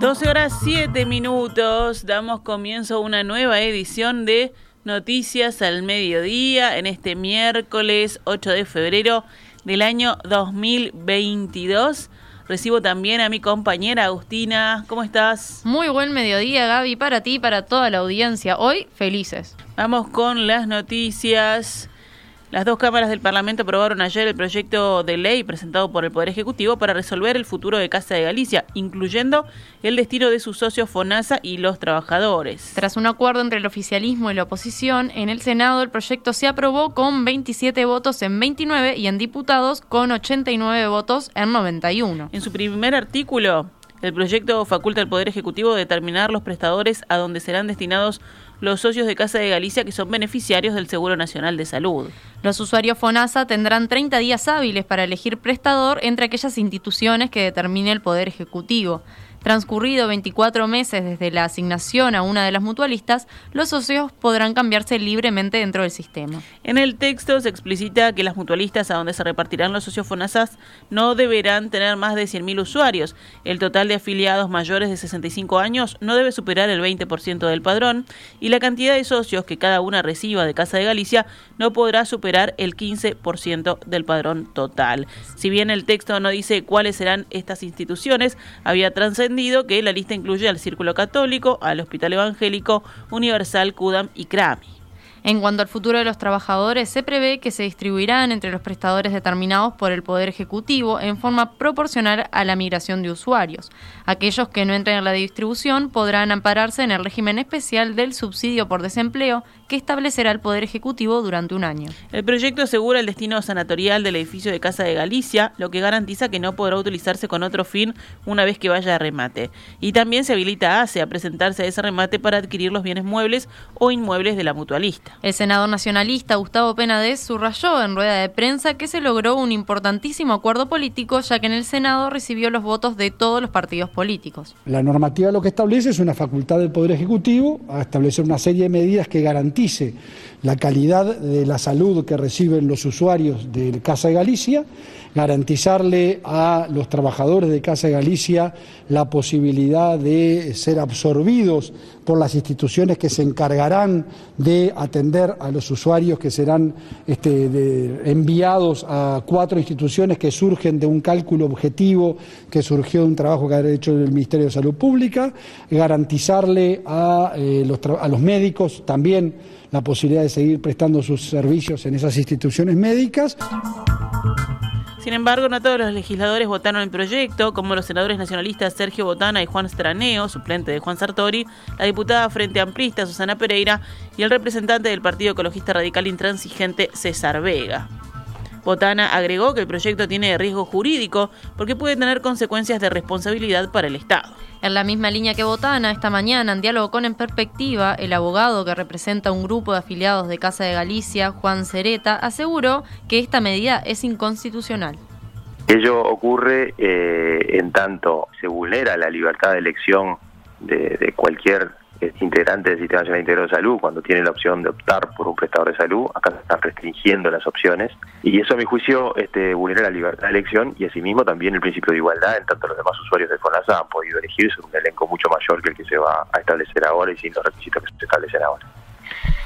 12 horas 7 minutos, damos comienzo a una nueva edición de Noticias al Mediodía en este miércoles 8 de febrero del año 2022. Recibo también a mi compañera Agustina. ¿Cómo estás? Muy buen mediodía, Gaby, para ti y para toda la audiencia. Hoy, felices. Vamos con las noticias. Las dos cámaras del Parlamento aprobaron ayer el proyecto de ley presentado por el Poder Ejecutivo para resolver el futuro de Casa de Galicia, incluyendo el destino de sus socios FONASA y los trabajadores. Tras un acuerdo entre el oficialismo y la oposición, en el Senado el proyecto se aprobó con 27 votos en 29 y en diputados con 89 votos en 91. En su primer artículo, el proyecto faculta al Poder Ejecutivo determinar los prestadores a donde serán destinados los socios de Casa de Galicia que son beneficiarios del Seguro Nacional de Salud. Los usuarios FONASA tendrán 30 días hábiles para elegir prestador entre aquellas instituciones que determine el Poder Ejecutivo. Transcurrido 24 meses desde la asignación a una de las mutualistas, los socios podrán cambiarse libremente dentro del sistema. En el texto se explicita que las mutualistas a donde se repartirán los socios FONASAS no deberán tener más de 100.000 usuarios. El total de afiliados mayores de 65 años no debe superar el 20% del padrón y la cantidad de socios que cada una reciba de Casa de Galicia no podrá superar el 15% del padrón total. Si bien el texto no dice cuáles serán estas instituciones, había que la lista incluye al Círculo Católico, al Hospital Evangélico, Universal, CUDAM y CRAMI. En cuanto al futuro de los trabajadores, se prevé que se distribuirán entre los prestadores determinados por el Poder Ejecutivo en forma proporcional a la migración de usuarios. Aquellos que no entren en la distribución podrán ampararse en el régimen especial del subsidio por desempleo que establecerá el Poder Ejecutivo durante un año. El proyecto asegura el destino sanatorial del edificio de Casa de Galicia, lo que garantiza que no podrá utilizarse con otro fin una vez que vaya a remate. Y también se habilita a ACE a presentarse a ese remate para adquirir los bienes muebles o inmuebles de la mutualista. El senador nacionalista Gustavo Penades subrayó en rueda de prensa que se logró un importantísimo acuerdo político ya que en el Senado recibió los votos de todos los partidos políticos. La normativa lo que establece es una facultad del Poder Ejecutivo a establecer una serie de medidas que garantice la calidad de la salud que reciben los usuarios de Casa de Galicia, garantizarle a los trabajadores de Casa de Galicia la posibilidad de ser absorbidos por las instituciones que se encargarán de atender a los usuarios que serán este, enviados a cuatro instituciones que surgen de un cálculo objetivo que surgió de un trabajo que ha hecho el Ministerio de Salud Pública, garantizarle a, eh, los, a los médicos también la posibilidad de seguir prestando sus servicios en esas instituciones médicas. Sin embargo, no todos los legisladores votaron el proyecto, como los senadores nacionalistas Sergio Botana y Juan Straneo, suplente de Juan Sartori, la diputada Frente Amplista Susana Pereira y el representante del Partido Ecologista Radical Intransigente César Vega. Botana agregó que el proyecto tiene riesgo jurídico porque puede tener consecuencias de responsabilidad para el Estado. En la misma línea que Botana, esta mañana, en diálogo con En Perspectiva, el abogado que representa un grupo de afiliados de Casa de Galicia, Juan Cereta, aseguró que esta medida es inconstitucional. Ello ocurre eh, en tanto se vulnera la libertad de elección de, de cualquier integrante del Sistema Nacional Integral de Salud, cuando tiene la opción de optar por un prestador de salud, acá se están restringiendo las opciones, y eso a mi juicio este, vulnera la libertad de elección y asimismo también el principio de igualdad, en tanto los demás usuarios de FONASA han podido elegir un elenco mucho mayor que el que se va a establecer ahora y sin los requisitos que se establecen ahora.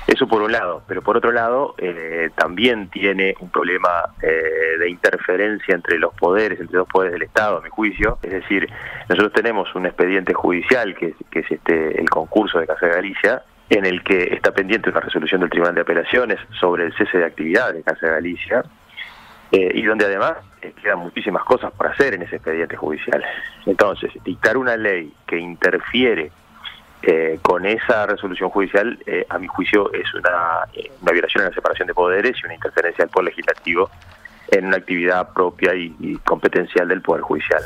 Eso por un lado, pero por otro lado eh, también tiene un problema eh, de interferencia entre los poderes, entre los poderes del Estado, a mi juicio. Es decir, nosotros tenemos un expediente judicial que, es este el concurso de Casa de Galicia, en el que está pendiente una resolución del Tribunal de Apelaciones sobre el cese de actividad de Casa de Galicia, eh, y donde además quedan muchísimas cosas por hacer en ese expediente judicial. Entonces, dictar una ley que interfiere eh, con esa resolución judicial, eh, a mi juicio, es una, eh, una, violación a la separación de poderes y una interferencia del Poder Legislativo en una actividad propia y competencial del Poder Judicial.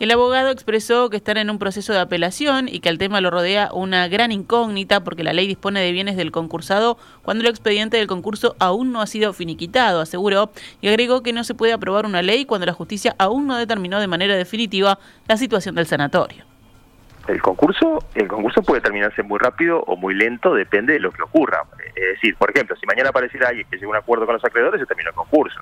El abogado expresó que están en un proceso de apelación y que al tema lo rodea una gran incógnita porque la ley dispone de bienes del concursado cuando el expediente del concurso aún no ha sido finiquitado, aseguró, y agregó que no se puede aprobar una ley cuando la justicia aún no determinó de manera definitiva la situación del sanatorio. El concurso, el concurso puede terminarse muy rápido o muy lento, depende de lo que ocurra. Es decir, por ejemplo, si mañana apareciera alguien que llegue a un acuerdo con los acreedores, se termina el concurso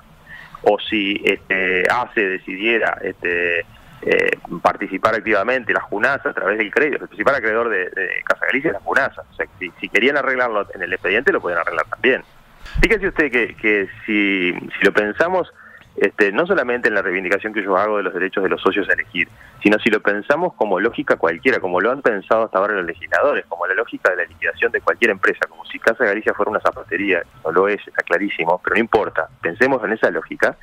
o si este, ACE decidiera este, eh, participar activamente, la JUNASA a través del crédito, el principal acreedor de, Casa Galicia es la JUNASA. O sea, si, querían arreglarlo en el expediente, lo pueden arreglar también. Fíjese usted que, que si, si lo pensamos, este, no solamente en la reivindicación que yo hago de los derechos de los socios a elegir, sino si lo pensamos como lógica cualquiera, como lo han pensado hasta ahora los legisladores, como la lógica de la liquidación de cualquier empresa, como si Casa Galicia fuera una zapatería, no lo es, está clarísimo, pero no importa, pensemos en esa lógica.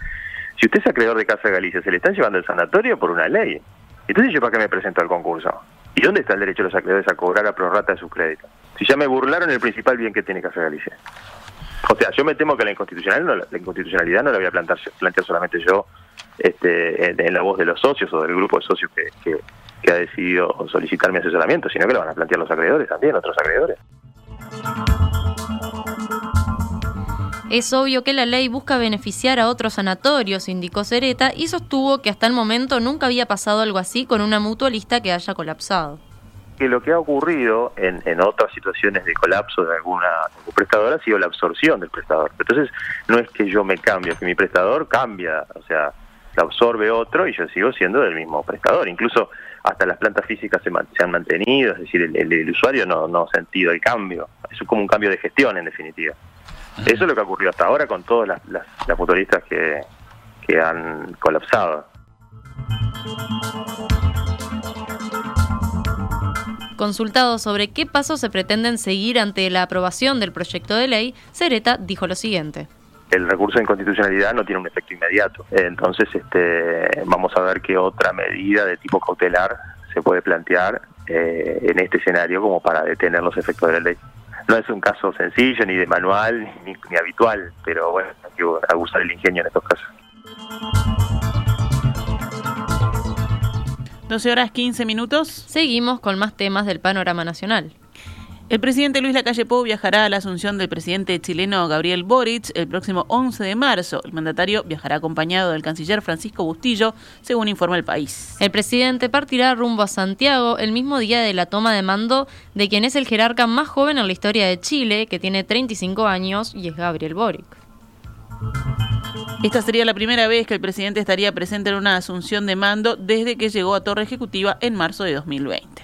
Si usted es acreedor de Casa Galicia, se le están llevando el sanatorio por una ley. Entonces yo para qué me presento al concurso. ¿Y dónde está el derecho de los acreedores a cobrar a prorrata de sus créditos? Si ya me burlaron el principal bien que tiene Casa Galicia. O sea, yo me temo que la inconstitucionalidad no la, voy a plantear, plantear solamente yo este, en, la voz de los socios o del grupo de socios que, que ha decidido solicitar mi asesoramiento, sino que lo van a plantear los acreedores también, otros acreedores. Es obvio que la ley busca beneficiar a otros sanatorios, indicó Cereta, y sostuvo que hasta el momento nunca había pasado algo así con una mutualista que haya colapsado que lo que ha ocurrido en, en otras situaciones de colapso de alguna prestadora ha sido la absorción del prestador. Entonces, no es que yo me cambie, que mi prestador cambia, o sea, la absorbe otro y yo sigo siendo del mismo prestador. Incluso hasta las plantas físicas se, han mantenido, es decir, el, usuario no, no ha sentido el cambio. Es como un cambio de gestión, en definitiva. Eso es lo que ha ocurrido hasta ahora con todas las, las, las motoristas que, que han colapsado. Consultado sobre qué pasos se pretenden seguir ante la aprobación del proyecto de ley, Cereta dijo lo siguiente el recurso de inconstitucionalidad no tiene un efecto inmediato. Entonces, este, vamos a ver qué otra medida de tipo cautelar se puede plantear eh, en este escenario como para detener los efectos de la ley. No es un caso sencillo, ni de manual, ni, ni habitual, pero bueno, hay que abusar el ingenio en estos casos. 12 horas 15 minutos. Seguimos con más temas del panorama nacional. El presidente Luis Lacalle Pou viajará a la asunción del presidente chileno Gabriel Boric el próximo 11 de marzo. El mandatario viajará acompañado del canciller Francisco Bustillo, según informa el país. El presidente partirá rumbo a Santiago el mismo día de la toma de mando de quien es el jerarca más joven en la historia de Chile, que tiene 35 años y es Gabriel Boric. Esta sería la primera vez que el presidente estaría presente en una asunción de mando desde que llegó a Torre Ejecutiva en marzo de 2020.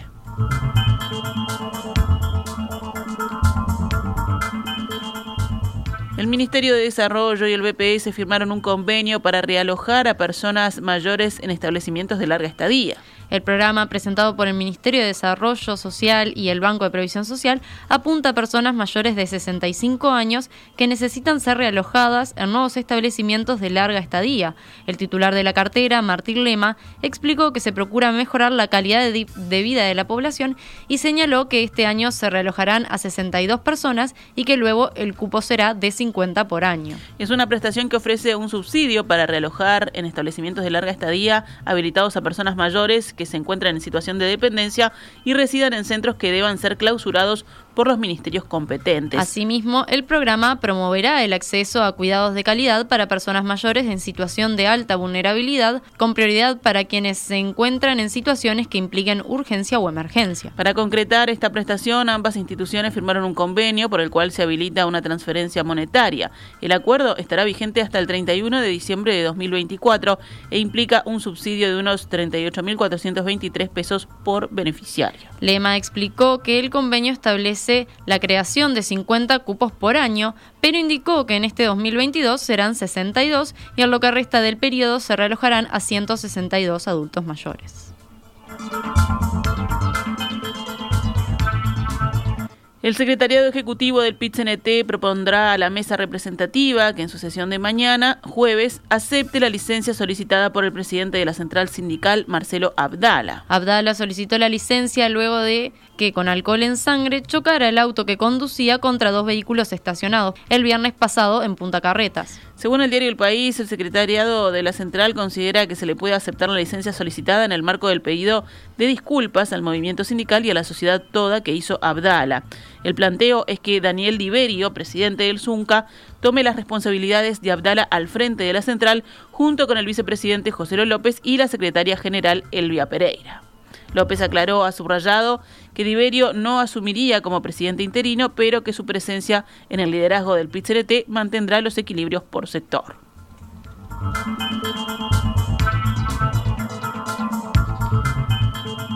El Ministerio de Desarrollo y el BPS firmaron un convenio para realojar a personas mayores en establecimientos de larga estadía. El programa presentado por el Ministerio de Desarrollo Social y el Banco de Previsión Social apunta a personas mayores de 65 años que necesitan ser realojadas en nuevos establecimientos de larga estadía. El titular de la cartera, Martín Lema, explicó que se procura mejorar la calidad de, vida de la población y señaló que este año se realojarán a 62 personas y que luego el cupo será de 50 por año. Es una prestación que ofrece un subsidio para realojar en establecimientos de larga estadía habilitados a personas mayores que se encuentran en situación de dependencia y residan en centros que deban ser clausurados por los ministerios competentes. Asimismo, el programa promoverá el acceso a cuidados de calidad para personas mayores en situación de alta vulnerabilidad, con prioridad para quienes se encuentran en situaciones que impliquen urgencia o emergencia. Para concretar esta prestación, ambas instituciones firmaron un convenio por el cual se habilita una transferencia monetaria. El acuerdo estará vigente hasta el 31 de diciembre de 2024 e implica un subsidio de unos 38.423 pesos por beneficiario. Lema explicó que el convenio establece la creación de 50 cupos por año, pero indicó que en este 2022 serán 62 y en lo que resta del periodo se realojarán a 162 adultos mayores. El secretariado ejecutivo del PIT-CNT propondrá a la mesa representativa que en su sesión de mañana, jueves, acepte la licencia solicitada por el presidente de la central sindical, Marcelo Abdala. Abdala solicitó la licencia luego de que con alcohol en sangre chocara el auto que conducía contra dos vehículos estacionados el viernes pasado en Punta Carretas. Según el diario El País, el secretariado de la central considera que se le puede aceptar la licencia solicitada en el marco del pedido de disculpas al movimiento sindical y a la sociedad toda que hizo Abdala. El planteo es que Daniel Diverio, presidente del ZUNCA, tome las responsabilidades de Abdala al frente de la central junto con el vicepresidente José López y la secretaria general Elvia Pereira. López aclaró a subrayado que Liberio no asumiría como presidente interino, pero que su presencia en el liderazgo del PIT mantendrá los equilibrios por sector.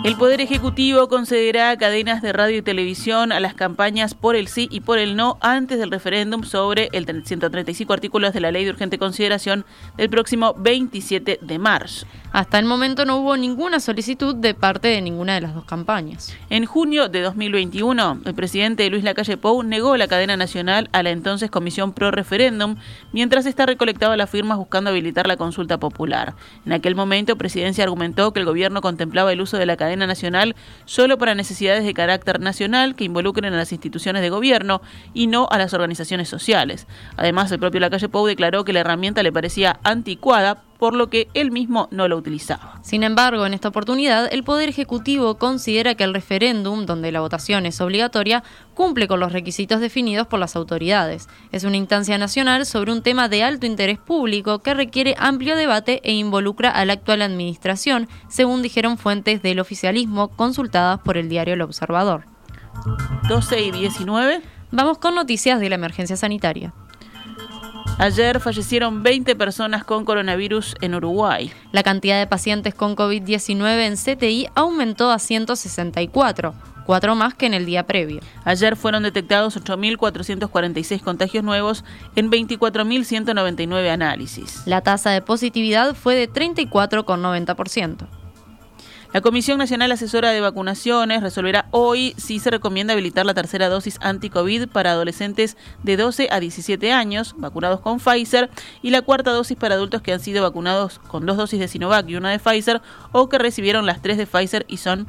El Poder Ejecutivo concederá cadenas de radio y televisión a las campañas por el sí y por el no antes del referéndum sobre el 135 artículos de la Ley de Urgente Consideración del próximo 27 de marzo. Hasta el momento no hubo ninguna solicitud de parte de ninguna de las dos campañas. En junio de 2021, el presidente Luis Lacalle Pou negó la cadena nacional a la entonces Comisión Pro Referéndum, mientras esta recolectaba las firmas buscando habilitar la consulta popular. En aquel momento, Presidencia argumentó que el gobierno contemplaba el uso de la cadena nacional solo para necesidades de carácter nacional que involucren a las instituciones de gobierno y no a las organizaciones sociales. Además, el propio Lacalle Pou declaró que la herramienta le parecía anticuada por lo que él mismo no lo utilizaba. Sin embargo, en esta oportunidad, el Poder Ejecutivo considera que el referéndum, donde la votación es obligatoria, cumple con los requisitos definidos por las autoridades. Es una instancia nacional sobre un tema de alto interés público que requiere amplio debate e involucra a la actual administración, según dijeron fuentes del oficialismo consultadas por el diario El Observador. 12 y 19. Vamos con noticias de la emergencia sanitaria. Ayer fallecieron 20 personas con coronavirus en Uruguay. La cantidad de pacientes con COVID-19 en CTI aumentó a 164, cuatro más que en el día previo. Ayer fueron detectados 8.446 contagios nuevos en 24.199 análisis. La tasa de positividad fue de 34,90%. La Comisión Nacional Asesora de Vacunaciones resolverá hoy si se recomienda habilitar la tercera dosis anti-COVID para adolescentes de 12 a 17 años vacunados con Pfizer y la cuarta dosis para adultos que han sido vacunados con dos dosis de Sinovac y una de Pfizer o que recibieron las tres de Pfizer y son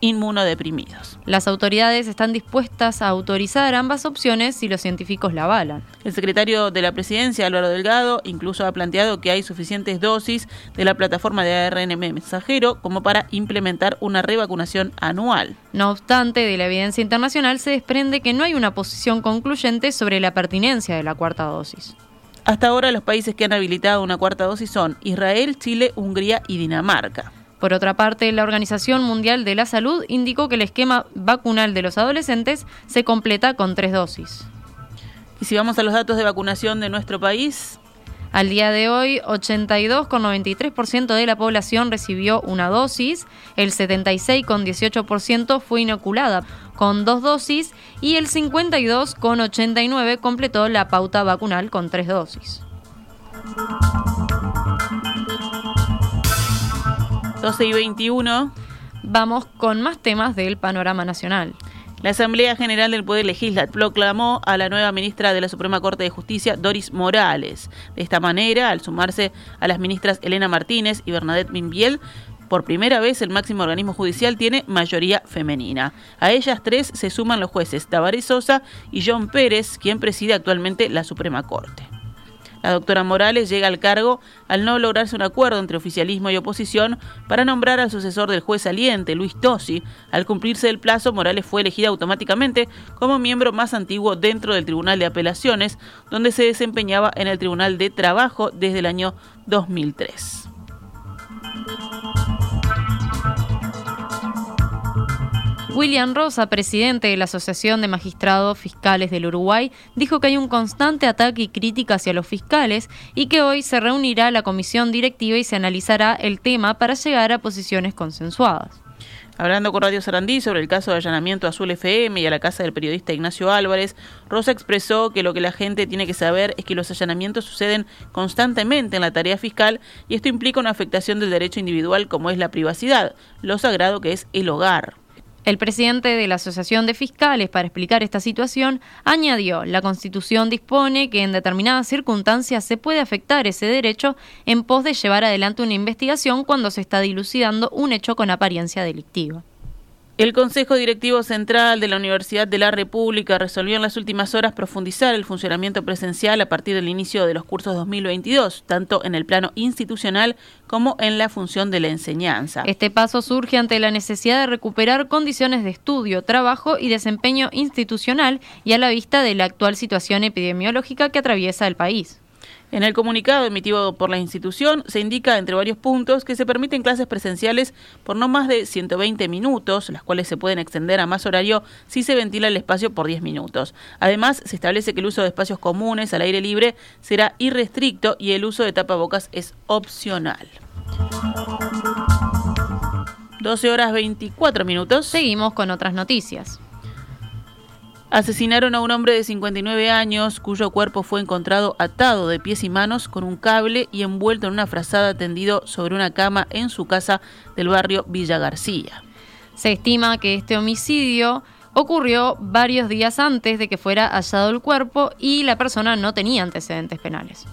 inmunodeprimidos. Las autoridades están dispuestas a autorizar ambas opciones si los científicos la avalan. El secretario de la presidencia, Álvaro Delgado, incluso ha planteado que hay suficientes dosis de la plataforma de ARN mensajero como para implementar una revacunación anual. No obstante, de la evidencia internacional se desprende que no hay una posición concluyente sobre la pertinencia de la cuarta dosis. Hasta ahora los países que han habilitado una cuarta dosis son Israel, Chile, Hungría y Dinamarca. Por otra parte, la Organización Mundial de la Salud indicó que el esquema vacunal de los adolescentes se completa con tres dosis. Y si vamos a los datos de vacunación de nuestro país, al día de hoy, 82,93% de la población recibió una dosis, el 76,18% fue inoculada con dos dosis y el 52,89% completó la pauta vacunal con tres dosis. 12 y 21. Vamos con más temas del panorama nacional. La Asamblea General del Poder Legislativo proclamó a la nueva ministra de la Suprema Corte de Justicia, Doris Morales. De esta manera, al sumarse a las ministras Elena Martínez y Bernadette Minbiel, por primera vez el máximo organismo judicial tiene mayoría femenina. A ellas tres se suman los jueces Tavares Sosa y John Pérez, quien preside actualmente la Suprema Corte. La doctora Morales llega al cargo al no lograrse un acuerdo entre oficialismo y oposición para nombrar al sucesor del juez saliente, Luis Tosi. Al cumplirse el plazo, Morales fue elegida automáticamente como miembro más antiguo dentro del Tribunal de Apelaciones, donde se desempeñaba en el Tribunal de Trabajo desde el año 2003. William Rosa, presidente de la Asociación de Magistrados Fiscales del Uruguay, dijo que hay un constante ataque y crítica hacia los fiscales y que hoy se reunirá la comisión directiva y se analizará el tema para llegar a posiciones consensuadas. Hablando con Radio Sarandí sobre el caso de allanamiento a Azul FM y a la casa del periodista Ignacio Álvarez, Rosa expresó que lo que la gente tiene que saber es que los allanamientos suceden constantemente en la tarea fiscal y esto implica una afectación del derecho individual como es la privacidad, lo sagrado que es el hogar. El presidente de la Asociación de Fiscales, para explicar esta situación, añadió, la Constitución dispone que en determinadas circunstancias se puede afectar ese derecho en pos de llevar adelante una investigación cuando se está dilucidando un hecho con apariencia delictiva. El Consejo Directivo Central de la Universidad de la República resolvió en las últimas horas profundizar el funcionamiento presencial a partir del inicio de los cursos 2022, tanto en el plano institucional como en la función de la enseñanza. Este paso surge ante la necesidad de recuperar condiciones de estudio, trabajo y desempeño institucional y a la vista de la actual situación epidemiológica que atraviesa el país. En el comunicado emitido por la institución se indica entre varios puntos que se permiten clases presenciales por no más de 120 minutos, las cuales se pueden extender a más horario si se ventila el espacio por 10 minutos. Además, se establece que el uso de espacios comunes al aire libre será irrestricto y el uso de tapabocas es opcional. 12 horas 24 minutos. Seguimos con otras noticias. Asesinaron a un hombre de 59 años cuyo cuerpo fue encontrado atado de pies y manos con un cable y envuelto en una frazada tendido sobre una cama en su casa del barrio Villa García. Se estima que este homicidio ocurrió varios días antes de que fuera hallado el cuerpo y la persona no tenía antecedentes penales.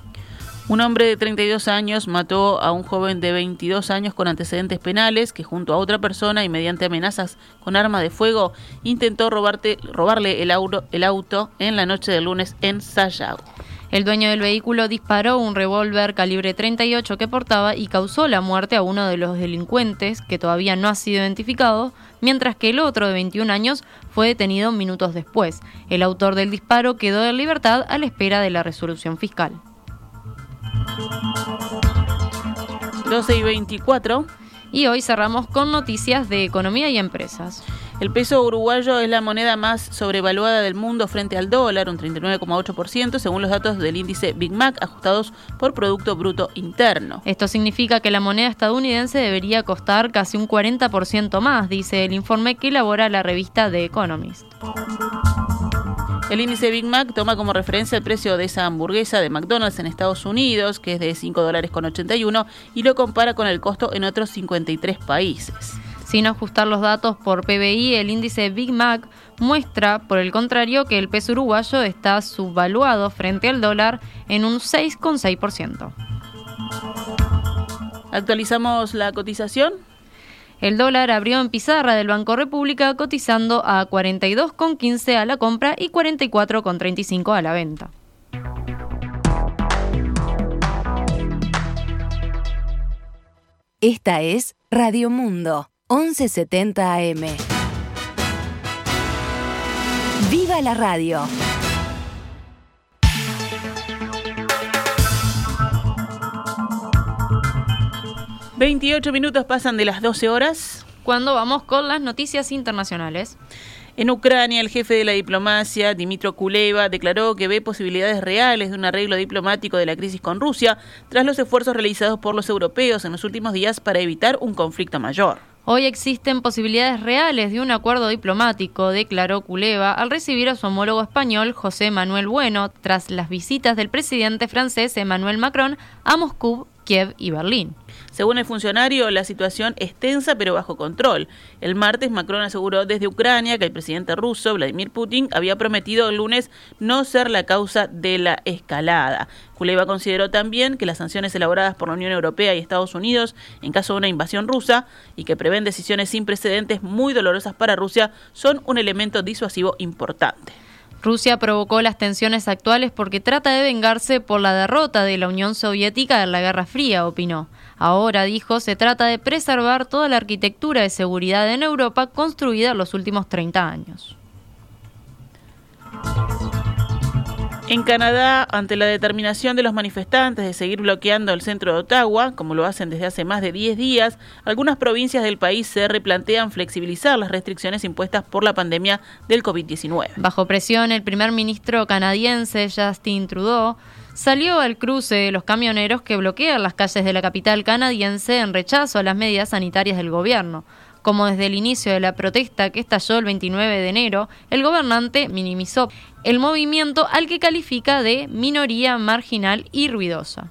Un hombre de 32 años mató a un joven de 22 años con antecedentes penales que junto a otra persona y mediante amenazas con arma de fuego intentó robarle el auto, el auto en la noche del lunes en Sayago. El dueño del vehículo disparó un revólver calibre 38 que portaba y causó la muerte a uno de los delincuentes, que todavía no ha sido identificado, mientras que el otro de 21 años fue detenido minutos después. El autor del disparo quedó en libertad a la espera de la resolución fiscal. 12 y 24. Y hoy cerramos con noticias de economía y empresas. El peso uruguayo es la moneda más sobrevaluada del mundo frente al dólar, un 39,8%, según los datos del índice Big Mac ajustados por Producto Bruto Interno. Esto significa que la moneda estadounidense debería costar casi un 40% más, dice el informe que elabora la revista The Economist. El índice Big Mac toma como referencia el precio de esa hamburguesa de McDonald's en Estados Unidos, que es de 5 dólares con 81, y lo compara con el costo en otros 53 países. Sin ajustar los datos por PBI, el índice Big Mac muestra, por el contrario, que el peso uruguayo está subvaluado frente al dólar en un 6,6%. Actualizamos la cotización. El dólar abrió en pizarra del Banco República cotizando a 42,15 a la compra y 44,35 a la venta. Esta es Radio Mundo, 1170 AM. ¡Viva la radio! 28 minutos pasan de las 12 horas. Cuando vamos con las noticias internacionales. En Ucrania, el jefe de la diplomacia, Dimitro Kuleva, declaró que ve posibilidades reales de un arreglo diplomático de la crisis con Rusia tras los esfuerzos realizados por los europeos en los últimos días para evitar un conflicto mayor. Hoy existen posibilidades reales de un acuerdo diplomático, declaró Kuleva al recibir a su homólogo español José Manuel Bueno tras las visitas del presidente francés Emmanuel Macron a Moscú, Kiev y Berlín. Según el funcionario, la situación es tensa pero bajo control. El martes, Macron aseguró desde Ucrania que el presidente ruso, Vladimir Putin, había prometido el lunes no ser la causa de la escalada. Kuleva consideró también que las sanciones elaboradas por la Unión Europea y Estados Unidos en caso de una invasión rusa y que prevén decisiones sin precedentes muy dolorosas para Rusia son un elemento disuasivo importante. Rusia provocó las tensiones actuales porque trata de vengarse por la derrota de la Unión Soviética en la Guerra Fría, opinó. Ahora, dijo, se trata de preservar toda la arquitectura de seguridad en Europa construida en los últimos 30 años. En Canadá, ante la determinación de los manifestantes de seguir bloqueando el centro de Ottawa, como lo hacen desde hace más de 10 días, algunas provincias del país se replantean flexibilizar las restricciones impuestas por la pandemia del COVID-19. Bajo presión, el primer ministro canadiense Justin Trudeau salió al cruce de los camioneros que bloquean las calles de la capital canadiense en rechazo a las medidas sanitarias del gobierno. Como desde el inicio de la protesta que estalló el 29 de enero, el gobernante minimizó el movimiento al que califica de minoría marginal y ruidosa.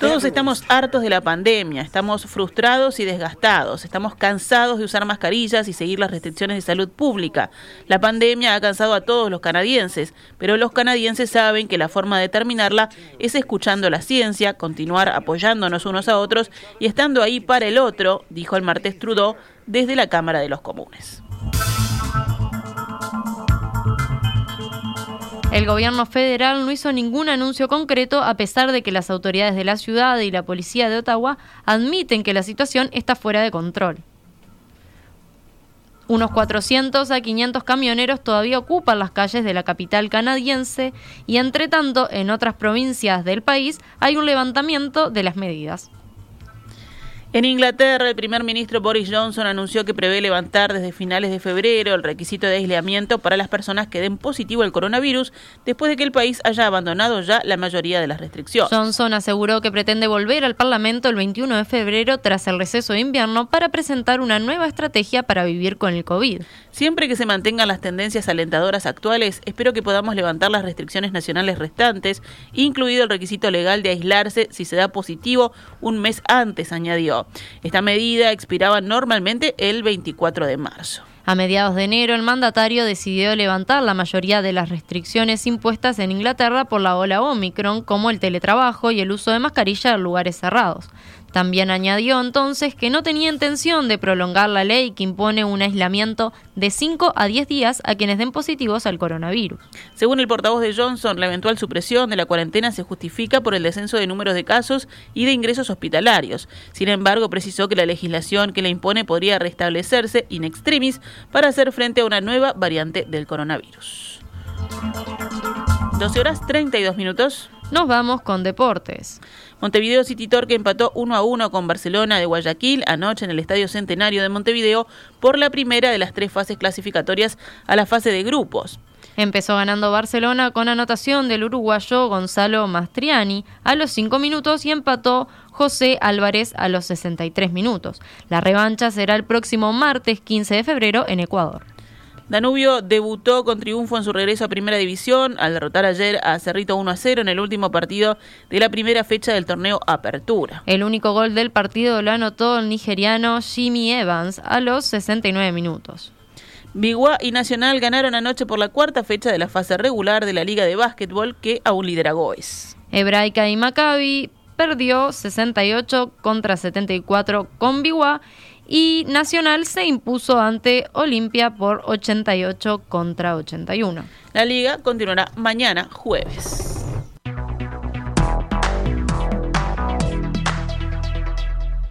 Todos estamos hartos de la pandemia, estamos frustrados y desgastados, estamos cansados de usar mascarillas y seguir las restricciones de salud pública. La pandemia ha cansado a todos los canadienses, pero los canadienses saben que la forma de terminarla es escuchando la ciencia, continuar apoyándonos unos a otros y estando ahí para el otro, dijo el martes Trudeau desde la Cámara de los Comunes. El gobierno federal no hizo ningún anuncio concreto a pesar de que las autoridades de la ciudad y la policía de Ottawa admiten que la situación está fuera de control. Unos 400 a 500 camioneros todavía ocupan las calles de la capital canadiense y entre tanto en otras provincias del país hay un levantamiento de las medidas. En Inglaterra, el primer ministro Boris Johnson anunció que prevé levantar desde finales de febrero el requisito de aislamiento para las personas que den positivo al coronavirus después de que el país haya abandonado ya la mayoría de las restricciones. Johnson aseguró que pretende volver al Parlamento el 21 de febrero tras el receso de invierno para presentar una nueva estrategia para vivir con el COVID. Siempre que se mantengan las tendencias alentadoras actuales, espero que podamos levantar las restricciones nacionales restantes, incluido el requisito legal de aislarse si se da positivo un mes antes, añadió. Esta medida expiraba normalmente el 24 de marzo. A mediados de enero, el mandatario decidió levantar la mayoría de las restricciones impuestas en Inglaterra por la ola Omicron, como el teletrabajo y el uso de mascarilla en lugares cerrados. También añadió entonces que no tenía intención de prolongar la ley que impone un aislamiento de 5 a 10 días a quienes den positivos al coronavirus. Según el portavoz de Johnson, la eventual supresión de la cuarentena se justifica por el descenso de números de casos y de ingresos hospitalarios. Sin embargo, precisó que la legislación que la impone podría restablecerse in extremis para hacer frente a una nueva variante del coronavirus. 12 horas 32 minutos. Nos vamos con deportes. Montevideo City Torque empató 1 a 1 con Barcelona de Guayaquil anoche en el Estadio Centenario de Montevideo por la primera de las tres fases clasificatorias a la fase de grupos. Empezó ganando Barcelona con anotación del uruguayo Gonzalo Mastriani a los 5 minutos y empató José Álvarez a los 63 minutos. La revancha será el próximo martes 15 de febrero en Ecuador. Danubio debutó con triunfo en su regreso a Primera División al derrotar ayer a Cerrito 1 a 0 en el último partido de la primera fecha del torneo Apertura. El único gol del partido lo anotó el nigeriano Jimmy Evans a los 69 minutos. Biguá y Nacional ganaron anoche por la cuarta fecha de la fase regular de la Liga de Básquetbol que aún lidera Goes. Hebraica y Maccabi perdió 68 contra 74 con Biguá y Nacional se impuso ante Olimpia por 88 contra 81. La liga continuará mañana jueves.